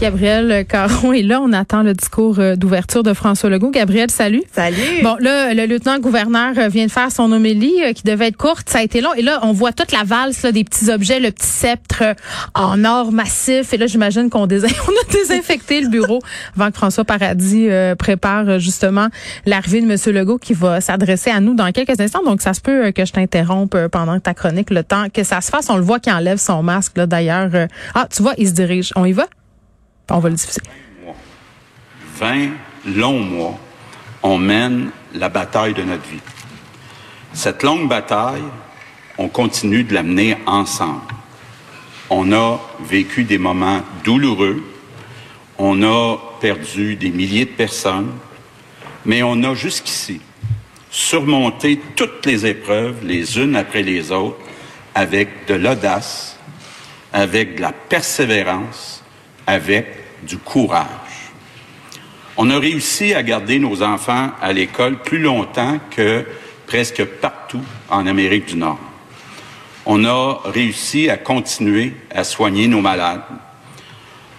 Gabriel Caron est là. On attend le discours euh, d'ouverture de François Legault. Gabriel, salut. Salut. Bon, là, le lieutenant-gouverneur euh, vient de faire son homélie euh, qui devait être courte. Ça a été long. Et là, on voit toute la valse là, des petits objets, le petit sceptre en or massif. Et là, j'imagine qu'on dés... on a désinfecté le bureau avant que François Paradis prépare justement l'arrivée de M. Legault qui va s'adresser à nous dans quelques instants. Donc, ça se peut que je t'interrompe pendant ta chronique le temps que ça se fasse. On le voit qui enlève son masque, là, d'ailleurs. Ah, tu vois, il se dirige. On y va? On va le diffuser. 20 longs mois, on mène la bataille de notre vie. Cette longue bataille, on continue de la mener ensemble. On a vécu des moments douloureux, on a perdu des milliers de personnes, mais on a jusqu'ici surmonté toutes les épreuves, les unes après les autres, avec de l'audace, avec de la persévérance, avec du courage. On a réussi à garder nos enfants à l'école plus longtemps que presque partout en Amérique du Nord. On a réussi à continuer à soigner nos malades.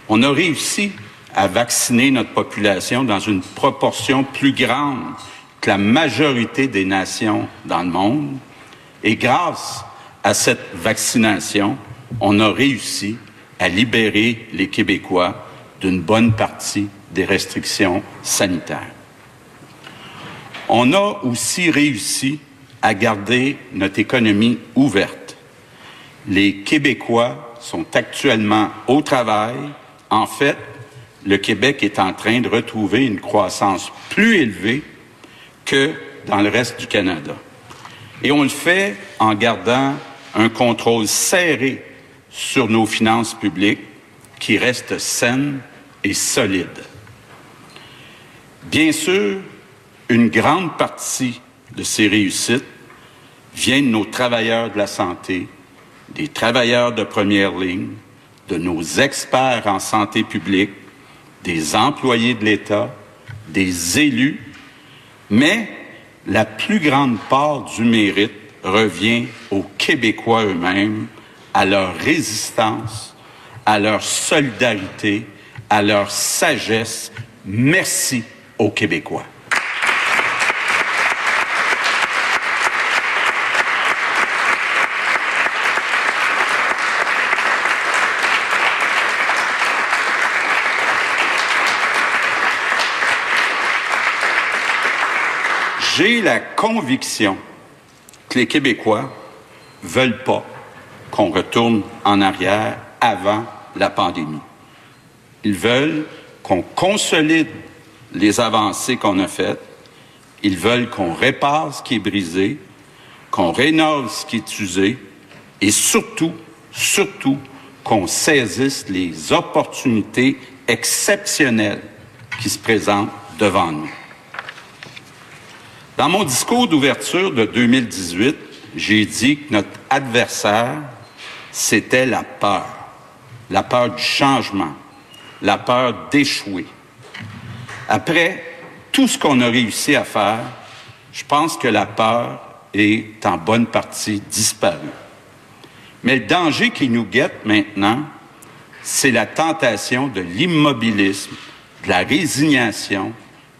On a réussi à vacciner notre population dans une proportion plus grande que la majorité des nations dans le monde. Et grâce à cette vaccination, on a réussi à libérer les Québécois d'une bonne partie des restrictions sanitaires. On a aussi réussi à garder notre économie ouverte. Les Québécois sont actuellement au travail. En fait, le Québec est en train de retrouver une croissance plus élevée que dans le reste du Canada. Et on le fait en gardant un contrôle serré sur nos finances publiques qui restent saines et solides. Bien sûr, une grande partie de ces réussites vient de nos travailleurs de la santé, des travailleurs de première ligne, de nos experts en santé publique, des employés de l'État, des élus, mais la plus grande part du mérite revient aux Québécois eux-mêmes à leur résistance, à leur solidarité, à leur sagesse. Merci aux Québécois. J'ai la conviction que les Québécois veulent pas qu'on retourne en arrière avant la pandémie. Ils veulent qu'on consolide les avancées qu'on a faites. Ils veulent qu'on répare ce qui est brisé, qu'on rénove ce qui est usé et surtout, surtout, qu'on saisisse les opportunités exceptionnelles qui se présentent devant nous. Dans mon discours d'ouverture de 2018, j'ai dit que notre adversaire c'était la peur, la peur du changement, la peur d'échouer. Après tout ce qu'on a réussi à faire, je pense que la peur est en bonne partie disparue. Mais le danger qui nous guette maintenant, c'est la tentation de l'immobilisme, de la résignation,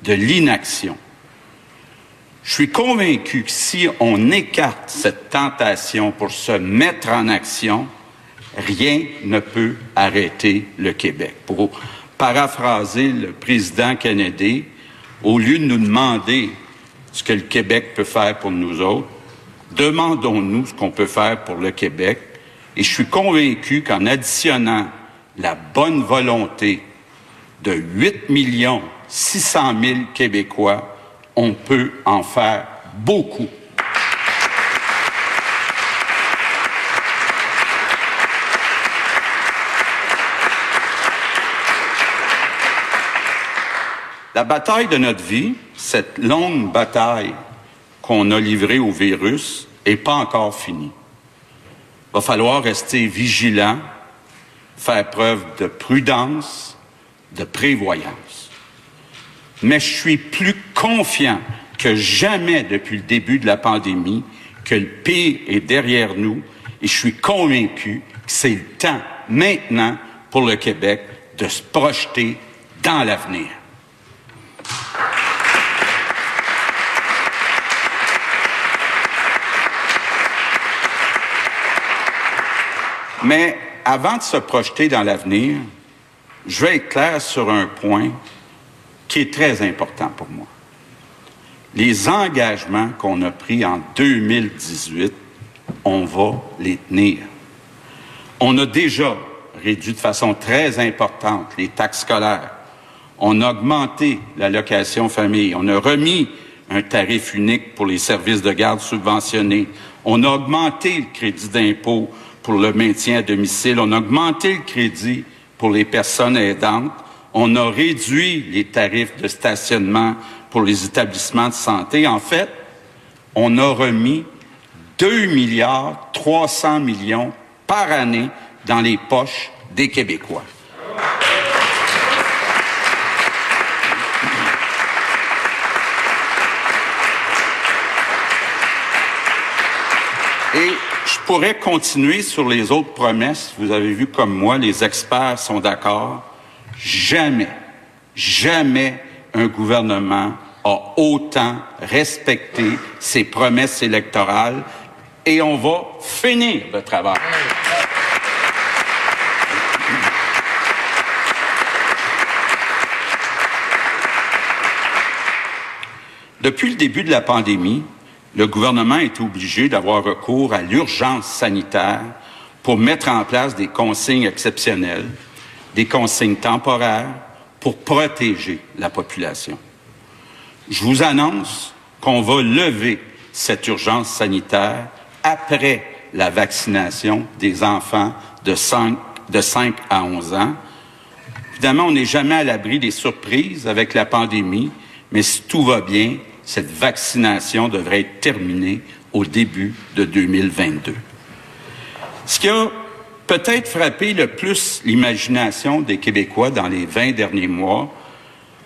de l'inaction. Je suis convaincu que si on écarte cette tentation pour se mettre en action, rien ne peut arrêter le Québec. Pour paraphraser le président Kennedy, au lieu de nous demander ce que le Québec peut faire pour nous autres, demandons-nous ce qu'on peut faire pour le Québec. Et je suis convaincu qu'en additionnant la bonne volonté de 8 millions 600 000 Québécois, on peut en faire beaucoup. La bataille de notre vie, cette longue bataille qu'on a livrée au virus, n'est pas encore finie. Il va falloir rester vigilant, faire preuve de prudence, de prévoyance mais je suis plus confiant que jamais depuis le début de la pandémie que le pire est derrière nous et je suis convaincu que c'est le temps maintenant pour le Québec de se projeter dans l'avenir. Mais avant de se projeter dans l'avenir, je vais être clair sur un point qui est très important pour moi. Les engagements qu'on a pris en 2018, on va les tenir. On a déjà réduit de façon très importante les taxes scolaires. On a augmenté l'allocation famille. On a remis un tarif unique pour les services de garde subventionnés. On a augmenté le crédit d'impôt pour le maintien à domicile. On a augmenté le crédit pour les personnes aidantes. On a réduit les tarifs de stationnement pour les établissements de santé. En fait, on a remis 2 milliards 300 millions par année dans les poches des Québécois. Et je pourrais continuer sur les autres promesses. Vous avez vu comme moi, les experts sont d'accord. Jamais, jamais un gouvernement a autant respecté ses promesses électorales et on va finir le travail. Depuis le début de la pandémie, le gouvernement est obligé d'avoir recours à l'urgence sanitaire pour mettre en place des consignes exceptionnelles, des consignes temporaires pour protéger la population. Je vous annonce qu'on va lever cette urgence sanitaire après la vaccination des enfants de 5, de 5 à 11 ans. Évidemment, on n'est jamais à l'abri des surprises avec la pandémie, mais si tout va bien, cette vaccination devrait être terminée au début de 2022. Ce qui a peut-être frappé le plus l'imagination des Québécois dans les 20 derniers mois,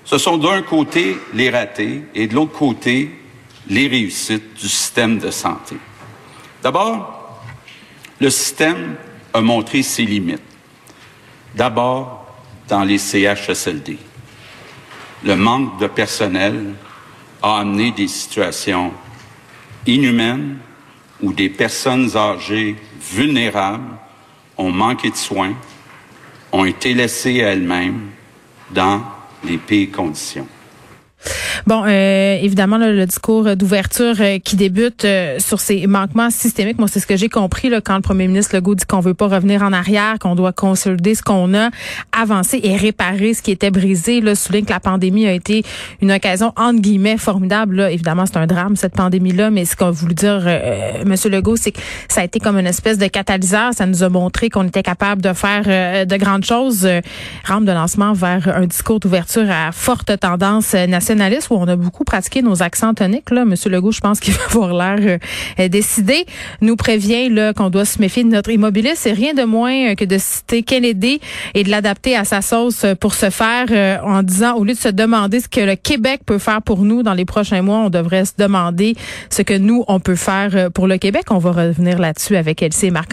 ce sont d'un côté les ratés et de l'autre côté les réussites du système de santé. D'abord, le système a montré ses limites. D'abord, dans les CHSLD. Le manque de personnel a amené des situations inhumaines où des personnes âgées vulnérables ont manqué de soins, ont été laissées à elles-mêmes dans les pires conditions. Bon, euh, évidemment, le discours d'ouverture euh, qui débute euh, sur ces manquements systémiques, moi, c'est ce que j'ai compris là, quand le premier ministre Legault dit qu'on veut pas revenir en arrière, qu'on doit consolider ce qu'on a, avancer et réparer ce qui était brisé. Là, souligne que la pandémie a été une occasion, entre guillemets, formidable. Là. Évidemment, c'est un drame, cette pandémie-là, mais ce qu'on voulu dire, euh, Monsieur Legault, c'est que ça a été comme une espèce de catalyseur. Ça nous a montré qu'on était capable de faire de grandes choses. rampe de lancement vers un discours d'ouverture à forte tendance on a beaucoup pratiqué nos accents toniques. Là. Monsieur Legault, je pense qu'il va avoir l'air euh, décidé. Nous prévient là qu'on doit se méfier de notre immobilier. C'est rien de moins que de citer Kennedy et de l'adapter à sa sauce pour se faire euh, en disant, au lieu de se demander ce que le Québec peut faire pour nous dans les prochains mois, on devrait se demander ce que nous, on peut faire euh, pour le Québec. On va revenir là-dessus avec Elsie et Marc